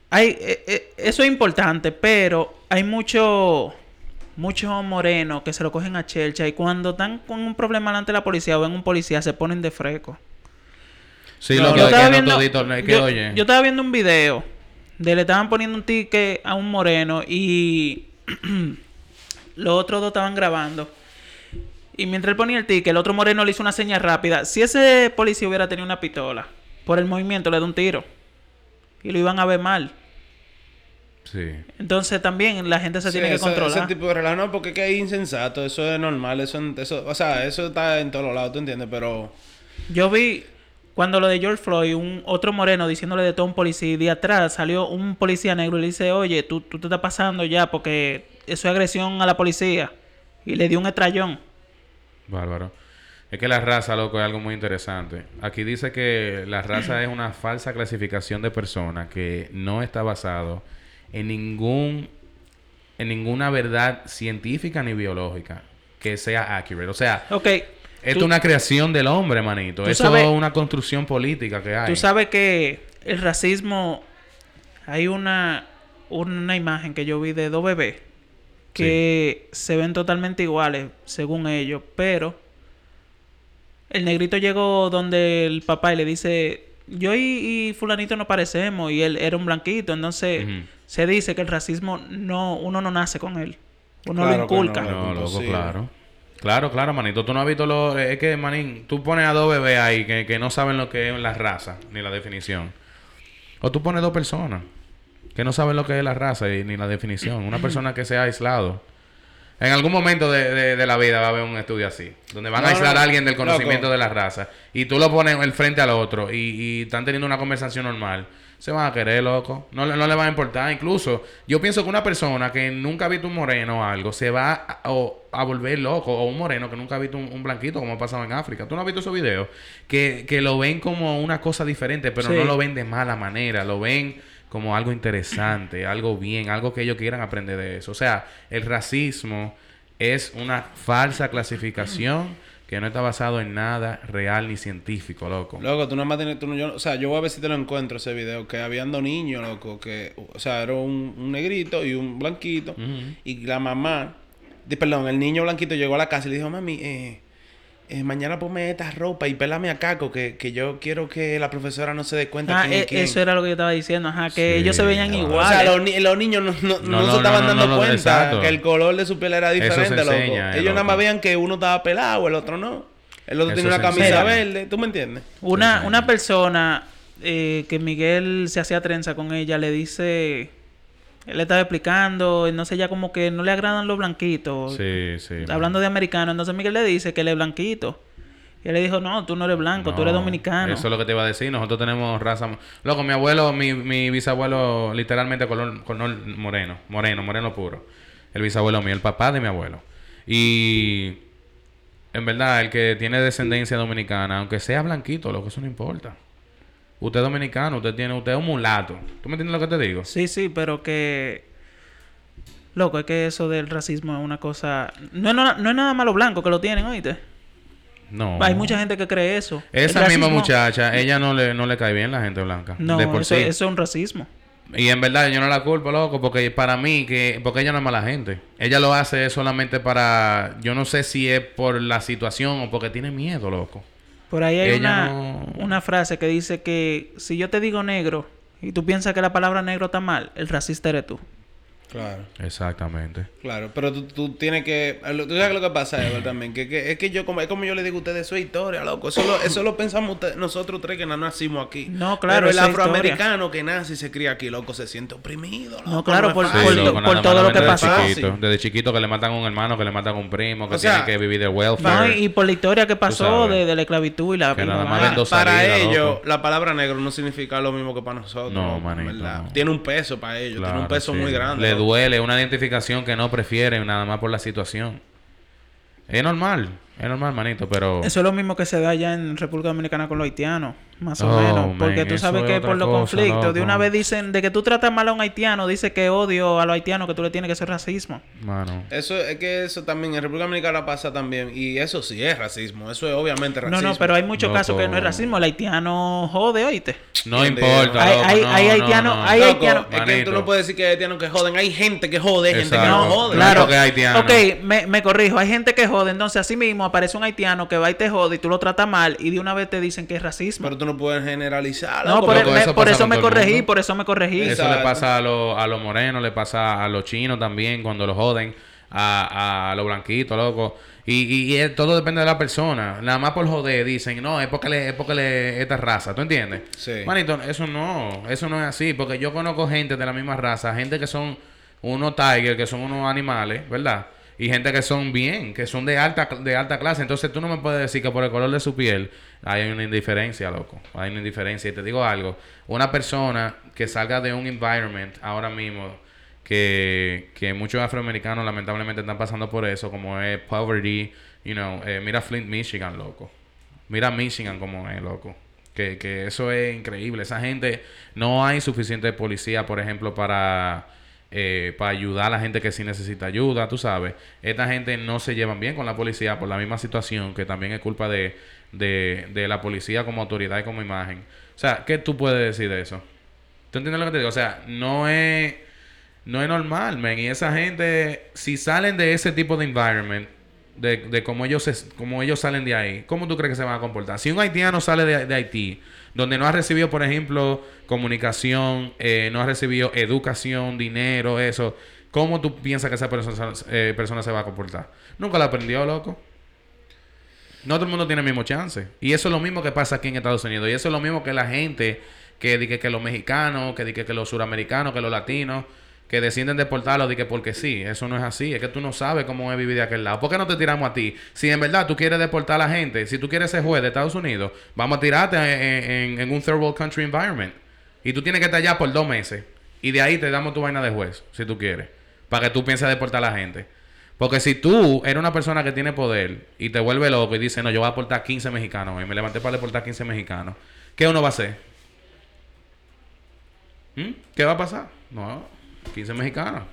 Hay, eh, eh, eso es importante, pero hay mucho muchos morenos que se lo cogen a chelcha y cuando están con un problema delante de la policía o ven un policía se ponen de fresco. Sí, No, loco, yo es que estaba no viendo, todito- es que, yo, oye, yo estaba viendo un video de le estaban poniendo un ticket a un moreno y *clears throat* los otros dos estaban grabando. Y mientras él ponía el ticket, el otro moreno le hizo una señal rápida. Si ese policía hubiera tenido una pistola, por el movimiento le da un tiro. Y lo iban a ver mal. sí. Entonces también la gente se Sí, tiene que ese- controlar. Ese tipo de relajo, no, porque es que es insensato. Eso es normal. Eso, eso, o sea, eso está en todos lados, ¿tú entiendes? Pero... Yo vi cuando lo de George Floyd, un otro moreno diciéndole de todo a un policía y de atrás salió un policía negro y le dice, oye, tú, tú te estás pasando ya porque eso es agresión a la policía. Y le dio un estrellón. Bárbaro. Es que la raza, loco, es algo muy interesante. Aquí dice que la raza es una falsa clasificación de personas que no está basado en ningún en ninguna verdad científica ni biológica que sea accurate. O sea, Ok, esto es una creación del hombre, manito. Eso sabes- es una construcción política que hay. tú sabes que el racismo, hay una, una imagen que yo vi de dos bebés que se ven totalmente iguales, según ellos, pero el negrito llegó donde el papá y le dice, yo y, y fulanito no parecemos y él era un blanquito, entonces se dice que el racismo no, uno no nace con él, uno Claro lo inculca. no, No, loco, imposible. claro. Claro, claro, manito. Tú no has visto lo... Es que, manín, tú pones a dos bebés ahí que, que no saben lo que es la raza, ni la definición. O tú pones dos personas que no saben lo que es la raza y, ni la definición. Una persona que sea aislado. En algún momento de, de- de la vida va a haber un estudio así. Donde van a aislar no, a alguien del loco. conocimiento de la raza. Y tú lo pones el frente al otro. Y, y están teniendo una conversación normal. Se van a querer, loco. No, le- no le va a importar. Incluso, yo pienso que una persona que nunca ha visto un moreno o algo, se va a, o- a volver loco. O un moreno que nunca ha visto un, un blanquito, como ha pasado en África. ¿Tú no has visto esos videos? Que, que lo ven como una cosa diferente, pero Sí. no lo ven de mala manera. Lo ven como algo interesante, *clears throat* algo bien, algo que ellos quieran aprender de eso. O sea, el racismo es una falsa clasificación *clears throat* que no está basado en nada real ni científico, loco. Loco, tú nada más tienes... Tú no, yo, o sea, yo voy a ver si te lo encuentro ese video. Que habían dos niños, loco. Que... O sea, era un, un negrito y un blanquito. Y la mamá... Perdón, el niño blanquito llegó a la casa y le dijo... Mami, eh... eh, mañana ponme esta ropa y pélame a Caco. Que, que yo quiero que la profesora no se dé cuenta Ah, quién es e- quién". eso era lo que yo estaba diciendo, ajá, que Sí, ellos se veían claro. iguales. O sea, los, los niños no, no, No, no no, se estaban no, no, dando no, cuenta exacto. que el color de su piel era diferente, loco. enseña, eh, Ellos nada más veían que uno estaba pelado, el otro no. El otro Eso tenía una camisa enseña. verde, ¿tú me entiendes? Una, una persona eh, que Miguel se hacía trenza con ella le dice, él le estaba explicando, entonces ella como que no le agradan los blanquitos, Sí, sí. hablando de americano, entonces Miguel le dice que él es blanquito. Y él le dijo, no, tú no eres blanco, tú eres No, dominicano. Eso es lo que te iba a decir. Nosotros tenemos raza. Loco, mi abuelo, mi, mi bisabuelo, literalmente color, color moreno. Moreno, moreno puro. El bisabuelo mío, el papá de mi abuelo. Y. En verdad, el que tiene descendencia dominicana, aunque sea blanquito, loco, eso no importa. Usted es dominicano, usted tiene, usted es un mulato. ¿Tú me entiendes lo que te digo? Sí, sí, pero que... Loco, es que eso del racismo es una cosa... No es, no, no es nada malo blanco que lo tienen, oíste. No. Hay mucha gente que cree eso. Esa misma muchacha, ella no le, no le cae bien la gente blanca. No, de por eso, sí. eso es un racismo. Y en verdad yo no la culpo, loco, porque para mí, que porque ella no es mala gente. Ella lo hace solamente para, yo no sé si es por la situación o porque tiene miedo, loco. Por ahí hay una, no- una frase que dice que si yo te digo negro y tú piensas que la palabra negro está mal, el racista eres tú. Claro. Exactamente. Claro, pero tú, tú tienes que... lo- Tú sabes lo que pasa, Ever, también. Que, que- es que yo, como, es como yo le digo a ustedes, eso es historia, loco. Eso lo, eso lo pensamos ustedes- nosotros tres que no nacimos aquí. No, claro, Pero el afroamericano que nace y se cría aquí, loco, se siente oprimido, loco. No, claro, por- loco, todo lo que desde pasó. Chiquito, desde chiquito que le matan a un hermano, que le matan a un primo, que O sea, tiene que vivir de No, welfare. y por la historia que pasó de, de la esclavitud y la... Que nada más Para salidas, ellos, la palabra negro no significa lo mismo que para nosotros. No, manito. Tiene un peso para ellos, tiene un peso sí. muy grande. Duele, una identificación que no prefieren nada más por la situación. Es normal, es normal, manito, pero... Eso es lo mismo que se da allá en República Dominicana con los haitianos, más o Oh, menos. man, Porque tú sabes es que por los cosa, conflictos, de una vez dicen de que tú tratas mal a un haitiano, dice que odio a los haitianos, que tú le tienes que hacer racismo. Mano. Eso es que eso también en República Dominicana pasa también. Y eso sí es racismo. Eso es obviamente racismo. No, no, pero hay muchos casos que no es racismo. El haitiano jode, oíste. No ¿Quién importa, Hay- loco, hay- no, hay no, haitianos- no. hay haitianos- es que tú no puedes decir que hay haitianos que joden. Hay gente que jode, hay gente que Exacto. no No, jode. claro. que es haitiano. Ok, me, me corrijo. Hay gente que jode. Entonces, así mismo aparece un haitiano que va y te jode y tú lo tratas mal y de una vez te dicen que es racismo. Pero tú no puedes generalizar. no, por, eso por me corregí, por eso me corregí. Eso- le pasa a, los a los morenos, le pasa a los chinos también cuando los joden, a, a los blanquitos, loco. Y, y, y es- todo depende de la persona. Nada más por joder dicen, no, es porque le, es porque le esta raza, ¿tú entiendes? Sí. Manito, eso no, eso no es así, porque yo conozco gente de la misma raza, gente que son unos tigers, que son unos animales, ¿verdad? Y gente que son bien, que son de alta de alta clase. Entonces tú no me puedes decir que por el color de su piel hay una indiferencia, loco. Hay una indiferencia. Y te digo algo, una persona que salga de un environment ahora mismo que, que muchos afroamericanos lamentablemente están pasando por eso, como es poverty, you know, eh, mira Flint, Michigan, loco. Mira Michigan como es, loco. Que, que eso es increíble. Esa gente, no hay suficiente policía, por ejemplo, para, eh, para ayudar a la gente que sí necesita ayuda, tú sabes. Esta gente no se llevan bien con la policía por la misma situación, que también es culpa de, de, de la policía como autoridad y como imagen. O sea, ¿qué tú puedes decir de eso? ¿Tú entiendes lo que te digo? O sea, no es, no es normal, man. Y esa gente, si salen de ese tipo de environment, de, de cómo, ellos se- cómo ellos salen de ahí, ¿cómo tú crees que se van a comportar? Si un haitiano sale de, de Haití, donde no ha recibido, por ejemplo, comunicación, eh, no ha recibido educación, dinero, eso, ¿cómo tú piensas que esa persona, eh, persona se va a comportar? Nunca la aprendió, loco. No todo el mundo tiene el mismo chance. Y eso es lo mismo que pasa aquí en Estados Unidos. Y eso es lo mismo que la gente que dice que los mexicanos, que dice que los suramericanos, que los latinos, que deciden deportarlos, de que porque sí. Eso no es así. Es que tú no sabes cómo es vivir de aquel lado. ¿Por qué no te tiramos a ti? Si en verdad tú quieres deportar a la gente, si tú quieres ser juez de Estados Unidos, vamos a tirarte en, en- en un third world country environment. Y tú tienes que estar allá por dos meses. Y de ahí te damos tu vaina de juez, si tú quieres. Para que tú pienses deportar a la gente. Porque si tú eres una persona que tiene poder y te vuelve loco y dice, no, yo voy a aportar 15 mexicanos y me levanté para deportar 15 mexicanos, ¿qué uno va a hacer? ¿Mm? ¿Qué va a pasar? No, 15 mexicanos.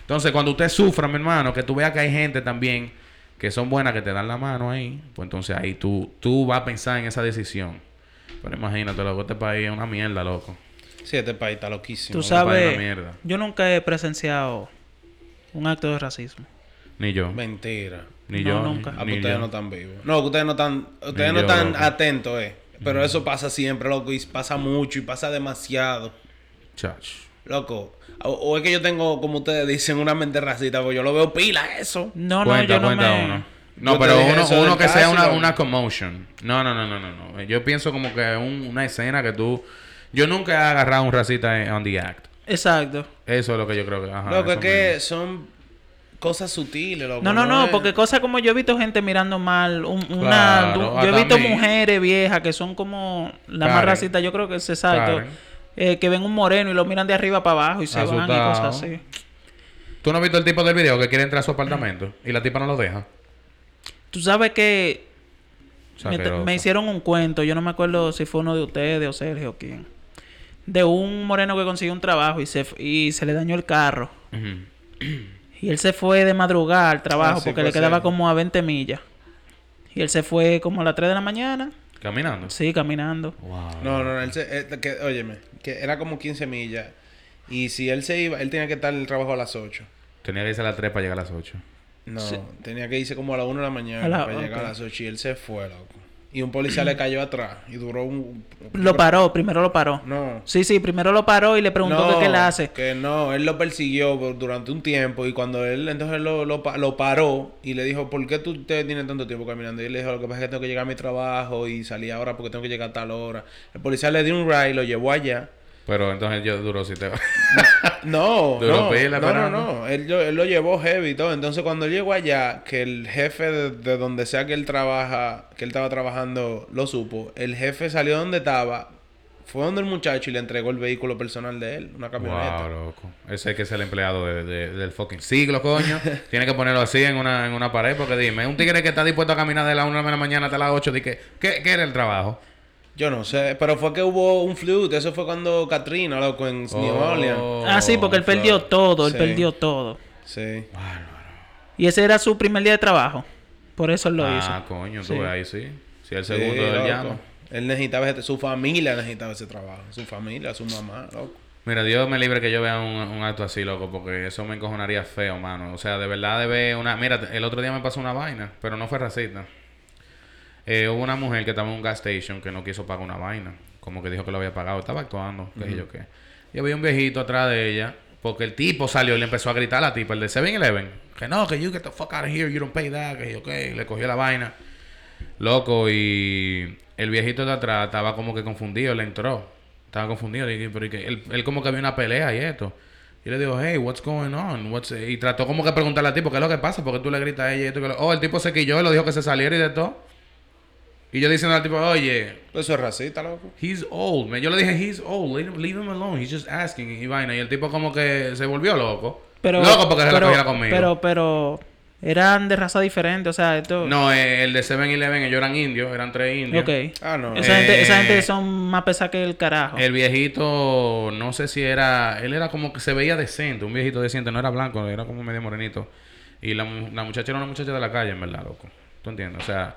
Entonces, cuando usted sufra, mi hermano, que tú veas que hay gente también que son buenas, que te dan la mano ahí, pues entonces ahí tú, tú vas a pensar en esa decisión. Pero imagínate, loco, este país es una mierda, loco. Sí, este país está loquísimo. Tú Ese país es sabes, una mierda. yo nunca he presenciado un acto de racismo. Ni yo. Mentira. Ni No, yo. nunca. Ah, pues Ni ustedes yo. no están vivos. No, que ustedes no están, ustedes Ni no yo, están loco. atentos, eh. Pero eso pasa siempre, loco, y pasa mucho y pasa demasiado. Chach. Loco. O, o es que yo tengo, como ustedes dicen, una mente racista, porque yo lo veo pila eso. No, cuenta, no, yo no cuenta me... uno. No, Yo pero uno, uno que sea una, una commotion. No, no, no, no, no, no. Yo pienso como que un- una escena que tú... Yo nunca he agarrado a un racista en- on the act. Exacto. Eso es lo que yo creo que... Ajá, loco, es que son cosas sutiles, loco. No, no, no, es- porque cosas como yo he visto gente mirando mal, un- una, Claro, du- yo he visto mujeres viejas que son como las más Karen. racistas, yo creo que es exacto. Eh, que ven un moreno y lo miran de arriba para abajo y se van y cosas así. ¿Tú no has visto el tipo del video que quiere entrar a su apartamento y la tipa no lo deja? Tú sabes que me, hicieron un cuento, yo no me acuerdo si fue uno de ustedes o Sergio o quién, de un moreno que consiguió un trabajo y se, y se le dañó el carro. Y él se fue de madrugada al trabajo Ah, sí, porque le quedaba como a 20 millas. Y él se fue como a las 3 de la mañana, Caminando. sí, caminando. Wow. No, no, no, él se, eh, que, óyeme, que era como 15 millas. Y si él se iba, él tenía que estar en el trabajo a las 8. Tenía que irse a las 3 para llegar a las 8. No, Sí. tenía que irse como a las 1 de la mañana la- para llegar ok. a las 8 y él se fue, loco. Y un policía le cayó atrás y duró un... Lo paró, primero lo paró. No. Sí, sí, primero lo paró y le preguntó no, que qué le hace. Que no, él lo persiguió durante un tiempo y cuando él entonces lo, lo, lo paró y le dijo, ¿por qué tú te tienes tanto tiempo caminando? Y él le dijo, lo que pasa es que tengo que llegar a mi trabajo y salí ahora porque tengo que llegar a tal hora. El policía le dio un ride, lo llevó allá. Pero entonces yo duró si te *laughs* *laughs* No, no, no, no, no. Él, lo- él lo llevó heavy y todo. Entonces, cuando llegó allá, que el jefe de, de donde sea que él trabaja, que él estaba trabajando, lo supo. El jefe salió donde estaba, fue donde el muchacho y le entregó el vehículo personal de él, una camioneta. Wow, loco. Ese es que es el empleado de- de- del fucking siglo, coño. *laughs* Tiene que ponerlo así en una, en una pared porque dime, un tigre que está dispuesto a caminar de la 1 de la mañana hasta las 8, di que, ¿qué, ¿qué era el trabajo? Yo no sé, pero fue que hubo un flute. Eso fue cuando Katrina, loco, en New Oh, Orleans. ah, sí, porque él perdió todo, él Sí. perdió todo. Sí. Y ese era su primer día de trabajo. Por eso él lo Ah, hizo. coño, tú Sí. ves ahí sí. Si el Sí, segundo del loco. llano. Él necesitaba, ese- su familia necesitaba ese trabajo. Su familia, su mamá, loco. Mira, Dios me libre que yo vea un, un acto así, loco, porque eso me encojonaría feo, mano. O sea, de verdad de ver una... Mira, el otro día me pasó una vaina, pero no fue racista. Eh, hubo una mujer que estaba en un gas station que no quiso pagar una vaina. Como que dijo que lo había pagado. Estaba actuando, qué sé yo qué. Y había un viejito atrás de ella, porque el tipo salió y le empezó a gritar a la tipa, el de 7-Eleven. Que no, que you get the fuck out of here, you don't pay that, que yo qué. Le cogió la vaina. Loco, y el viejito de atrás estaba como que confundido, le entró. Estaba confundido. Y, pero y que él, él como que vio una pelea y esto. Y le dijo, hey, what's going on? What's... Y trató como que preguntarle al tipo, ¿qué es lo que pasa? Porque tú le gritas a ella y que lo- Oh, el tipo se quilló y lo dijo que se saliera y de todo. Y yo diciendo al tipo, oye, Eso es racista, loco. he's old, man. Yo le dije, he's old, leave him, leave him alone. He's just asking y vaina. Y el tipo como que se volvió loco. Pero, loco porque se la pero, cogiera conmigo. Pero, pero, eran de raza diferente, o sea, esto... No, eh, el de 7-Eleven, ellos eran indios, eran tres indios. Ok. Ah, no. Esa, gente, esa Eh, gente son más pesadas que el carajo. El viejito, no sé si era, él era como que se veía decente, un viejito decente, no era blanco, era como medio morenito. Y la, mu- la muchacha era una muchacha de la calle, en verdad, loco. ¿Tú entiendes? O sea,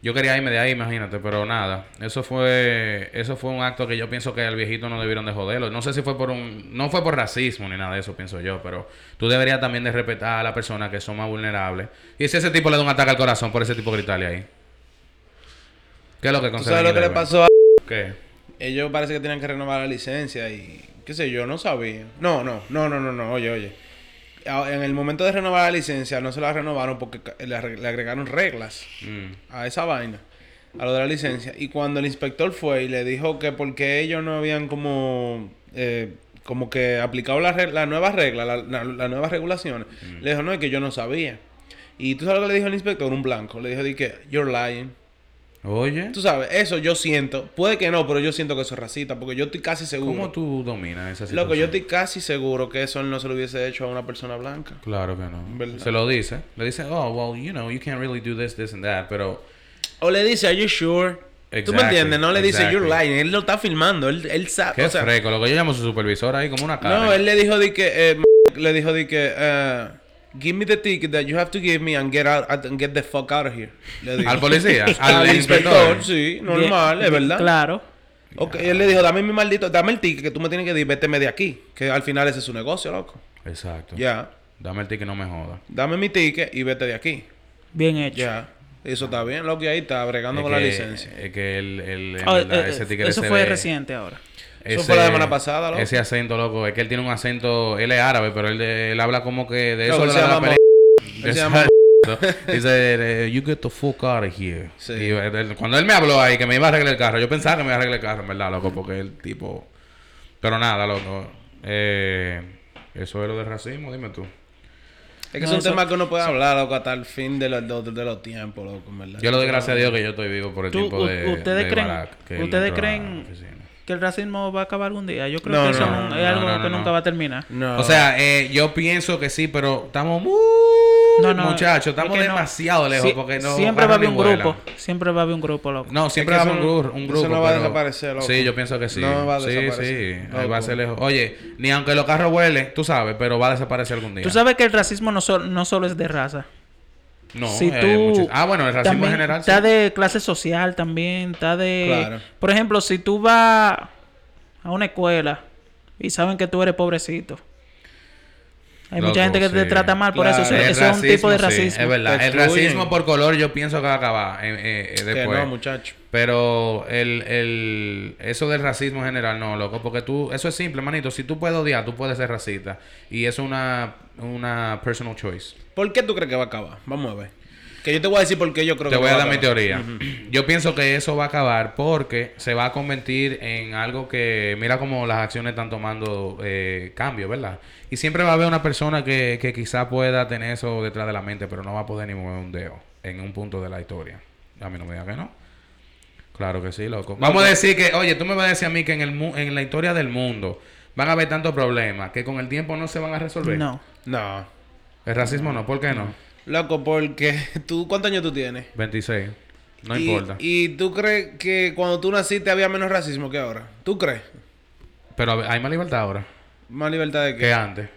Yo quería irme de ahí, imagínate, pero nada. Eso fue eso fue un acto que yo pienso que al viejito no debieron de joderlo. No sé si fue por un... No fue por racismo ni nada de eso, pienso yo, pero tú deberías también de respetar a las personas que son más vulnerables. Y si ese tipo le da un ataque al corazón por ese tipo gritarle ahí. ¿Qué es lo que ¿Tú sabes lo que le pasó a... ¿Qué? Ellos parece que tenían que renovar la licencia y... ¿Qué sé yo? No sabía. No, no, no, no, no, no. Oye, oye. En el momento de renovar la licencia no se la renovaron porque le agregaron reglas. Mm. a esa vaina, a lo de la licencia. Y cuando el inspector fue y le dijo que porque ellos no habían como, eh, como que aplicado la, reg- la nueva regla, la, la- las nuevas regulaciones, le dijo, no, es que yo no sabía. Y tú sabes lo que le dijo el inspector, un blanco, le dijo, di que, you're lying. Oye, Tú sabes, eso yo siento, puede que no, pero yo siento que eso es racista, porque yo estoy casi seguro. ¿cómo tú dominas esa situación? Loco, yo estoy casi seguro que eso no se lo hubiese hecho a una persona blanca. Claro que no. ¿Verdad? Se lo dice. Le dice, oh, well, you know, you can't really do this, this and that. Pero, O le dice, are you sure? Tú me Exactly, entiendes, no le dice, you're exactly. lying. Él lo está filmando, él, él sabe. qué o sea, freco. Lo que yo llamo su supervisor ahí como una cara. No, él le dijo de que eh, le dijo de que eh, give me the ticket that you have to give me and get out and get the fuck out of here. Le dijo. Al policía, *laughs* al, inspector. sí, normal, es verdad. Claro. Ok, él le dijo, dame mi maldito, dame el ticket que tú me tienes que decir, véteme de aquí, que al final ese es su negocio, loco. Exacto. Ya, Dame el ticket, no me joda. dame mi ticket y vete de aquí. Bien hecho. Ya. Eso está bien, loco, y ahí está bregando Es con que, la licencia. Es que el, el, en Oh, verdad, eh, ese eh, ticket eso ese fue de- reciente ahora. Eso fue la semana pasada, loco. Ese acento, loco. Es que él tiene un acento... Él es árabe, pero él, de- él habla como que de eso él de se la, llama él se llama. *laughs* Dice, eh, you get the fuck out of here. Sí. Y él- cuando él me habló ahí que me iba a arreglar el carro, yo pensaba que me iba a arreglar el carro, en verdad, loco, porque el tipo... Pero nada, loco. Eh, eso es lo del racismo, dime tú. Es que No, es un eso- tema que uno puede hablar, loco, hasta el fin de los, de, de los tiempos, loco, en verdad. Yo le doy gracias a Dios que yo estoy vivo por el Tú- tiempo de, ustedes de creen- Barack, que él ustedes creen-. Que el racismo va a acabar algún día. Yo creo No, que eso no, es algo no, no, que no. nunca va a terminar. No. O sea, eh, yo pienso que sí, pero estamos muy... No, no, Muchachos, es estamos no. demasiado lejos porque no... siempre va a haber un grupo. Siempre va a haber un grupo, loco. No, siempre Es va a haber un, grupo, un eso no va a desaparecer, loco. Sí, yo pienso que sí. No va a sí, desaparecer, sí. Loco. va a ser lejos. Oye, ni aunque los carros vuelen, tú sabes, pero va a desaparecer algún día. Tú sabes que el racismo no, sol- no solo es de raza. No, si hay tú muchos- Ah, bueno, el racismo en general. sí. Está de clase social también, está de... Claro. Por ejemplo, si tú vas a una escuela y saben que tú eres pobrecito. Hay mucha gente que te trata mal por Claro. eso. Es un tipo de sí, racismo. es verdad. El racismo por color yo pienso que va a acabar eh, eh, eh, Que después. no, muchacho. Pero el, el, eso del racismo en general, no, loco, porque tú, eso es simple, manito. Si tú puedes odiar, tú puedes ser racista. Y eso es una, una personal choice. ¿Por qué tú crees que va a acabar? Vamos a ver. Que yo te voy a decir por qué yo creo Te que voy a dar mi teoría. Yo pienso que eso va a acabar porque se va a convertir en algo que, mira cómo las acciones están tomando eh, cambio, ¿verdad? Y siempre va a haber una persona que, que quizá pueda tener eso detrás de la mente, pero no va a poder ni mover un dedo en un punto de la historia. A mí no me diga que no. Claro que sí, loco. Vamos a decir que, oye, tú me vas a decir a mí que en, el mu- en la historia del mundo van a haber tantos problemas que con el tiempo no se van a resolver. No. No. El racismo no, ¿por qué no? Loco, porque *laughs* tú, ¿cuántos años tú tienes? 26. No Y- importa. ¿Y tú crees que cuando tú naciste había menos racismo que ahora? ¿Tú crees? Pero hay más libertad ahora. ¿Más libertad de qué? que antes.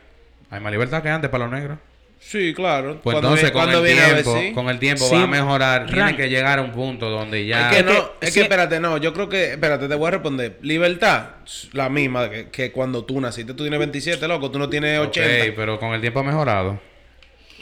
Hay más libertad que antes para los negros. Sí, claro. Pues Cuando entonces con el, viene ver, sí. con el tiempo Sí. va a mejorar. Ran- Tiene que llegar a un punto donde ya... Es que Es no, que es que sí- espérate, no, yo creo que, espérate, te voy a responder. Libertad, la misma que, que cuando tú naciste. Tú tienes 27, loco, tú no tienes Ok, 80. pero con el tiempo ha mejorado.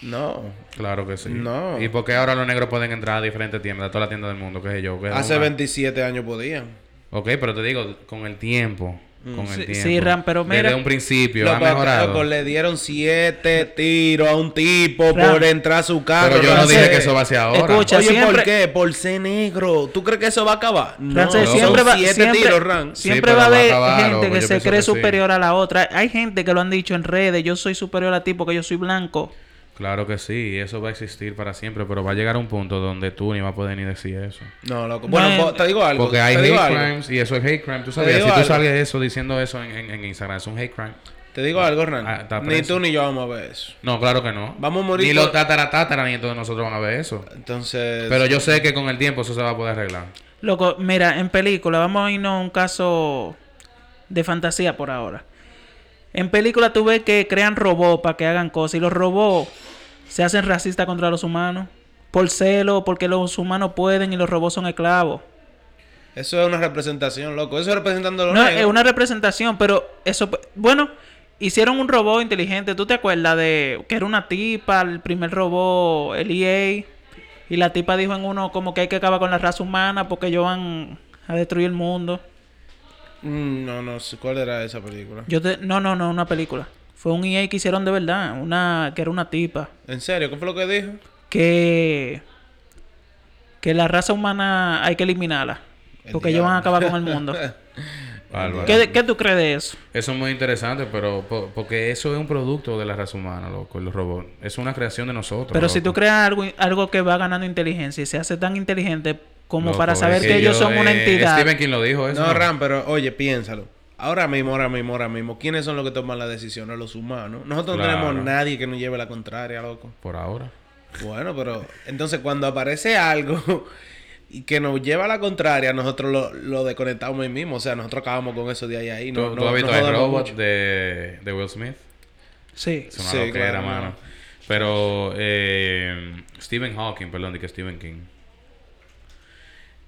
No, Claro que sí. No. ¿Y por qué ahora los negros pueden entrar a diferentes tiendas, a todas las tiendas del mundo? ¿Qué sé yo? ¿Qué hace una- 27 años podían. Ok, pero te digo, con el tiempo. Con el Sí, tiempo. sí, Ram, pero mira- Desde un principio ha mejorado. loco, le dieron siete tiros a un tipo Ram. por entrar a su carro. pero yo no dije que eso va a ser ahora. escucha, Oye, siempre- ¿por qué? Por ser negro. ¿Tú crees que eso va a acabar? No, loco. siempre va, siete siempre, tiros, Ran. Sí, siempre pero va a haber acabar, gente loco, que se cree que sí. superior a la otra. Hay gente que lo han dicho en redes, yo soy superior a ti porque yo soy blanco. Claro que sí, eso va a existir para siempre, pero va a llegar a un punto donde tú ni vas a poder ni decir eso. No, loco. No, Bueno, te digo algo. Porque hay hate algo. crimes y eso es hate crime. Tú sabías, digo si tú sales eso diciendo eso en, en- en Instagram, es un hate crime. Te digo algo, Hernán. Ah, ni tú ni yo vamos a ver eso. No, claro que no. Vamos a morir Ni por- los tatara tatara ni entonces nosotros van a ver eso. Entonces. Pero yo sé que con el tiempo eso se va a poder arreglar. Loco, mira, en película, vamos a irnos a un caso de fantasía por ahora. En película tú ves que crean robots para que hagan cosas y los robots se hacen racistas contra los humanos. por celo, porque los humanos pueden y los robots son esclavos. Eso es una representación, loco. Eso es representando a los No, negros. es una representación, pero eso... Bueno, hicieron un robot inteligente. ¿Tú te acuerdas de que era una tipa, el primer robot, el EA? Y la tipa dijo en uno como que hay que acabar con la raza humana porque ellos van a destruir el mundo. Mm, No, no sé cuál era esa película. Yo te... No, no, no, una película. Fue un EA que hicieron de verdad. Una... Que era una tipa. ¿En serio? ¿Qué fue lo que dijo? Que... Que la raza humana hay que eliminarla. El Porque ellos van a acabar con el mundo. *laughs* ¿Qué, ¿Qué tú crees de eso? Eso es muy interesante, pero po- porque eso es un producto de la raza humana, loco, los robots. Es una creación de nosotros. Pero si tú creas algo, algo que va ganando inteligencia y se hace tan inteligente como Loco, para saber es que, ellos yo- son una eh, entidad. Stephen King lo dijo eso. No, Ram, pero oye, piénsalo. Ahora mismo, ahora mismo, ahora mismo, ¿quiénes son los que toman las decisiones? Los humanos. Nosotros no tenemos nadie que nos lleve la contraria, loco. Por ahora. Bueno, pero entonces cuando aparece algo *laughs* y que nos lleva a la contraria, nosotros lo, lo desconectamos ahí mismo. O sea, nosotros acabamos con eso de ahí a ahí. ¿Tú, No, tú has visto el robot mucho. de, de Will Smith? Sí. Es una Sí, loquera, claro, mano. Pero eh, Stephen Hawking, perdón, de que Stephen King.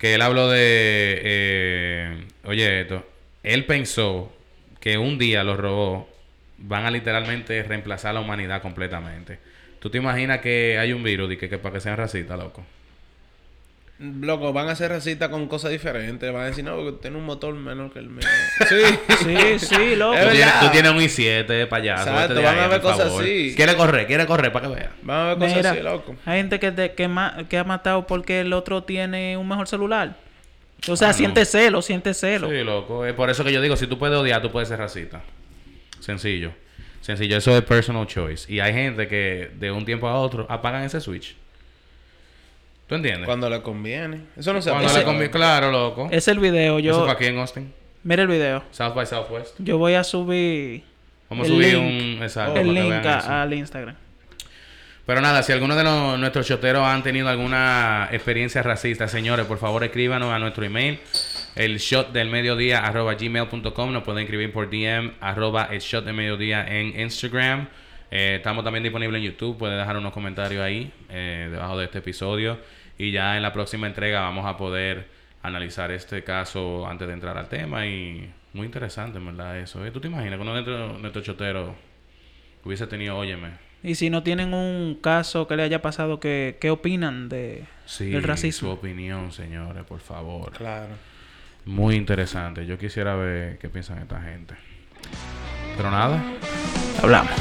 Que él habló de... eh, oye, esto. Él pensó que un día los robots van a literalmente reemplazar a la humanidad completamente. ¿Tú te imaginas que hay un virus y que, que para que sean racistas, loco? Loco, van a hacer racistas con cosas diferentes. Van a decir, no, porque tiene un motor menor que el mío. *laughs* Sí, Sí, sí, loco. Tú tienes, verdad. tú tienes un i7, payaso. Exacto, de van ahí, a ver cosas favor. así. Quiere correr, quiere correr para que vea. Van a ver cosas Mira, así, loco. hay gente que, te- que, ma- que ha matado porque el otro tiene un mejor celular. O sea, Ah, no. siente celo, siente celo. Sí, loco. Es por eso que yo digo, si tú puedes odiar, tú puedes ser racista. Sencillo. Sencillo. Eso es personal choice. Y hay gente que de un tiempo a otro apagan ese switch. ¿Tú entiendes? Cuando le conviene. Eso no se Cuando le convi- Claro, loco. Es el video. Eso Yo... fue aquí en Austin. Mira el video. South by Southwest. Yo voy a subir Vamos a subir link. un... Exacto. el para link a- eso. al Instagram. Pero nada, si alguno de los- nuestros choteros han tenido alguna experiencia racista, señores, por favor escríbanos a nuestro email, el shot del mediodía arroba gmail.com. Nos pueden escribir por DM arroba el shot del mediodía en Instagram. Eh, estamos también disponibles en YouTube. Pueden dejar unos comentarios ahí, eh, debajo de este episodio. Y ya en la próxima entrega vamos a poder analizar este caso antes de entrar al tema. Y muy interesante, en verdad, eso. ¿eh? ¿Tú te imaginas que uno de nuestros choteros hubiese tenido, óyeme, Y si no tienen un caso que le haya pasado, ¿qué, qué opinan de, Sí, del su racismo? opinión, señores, por favor. Claro. Muy interesante. Yo quisiera ver qué piensan esta gente. Pero nada, Hablamos.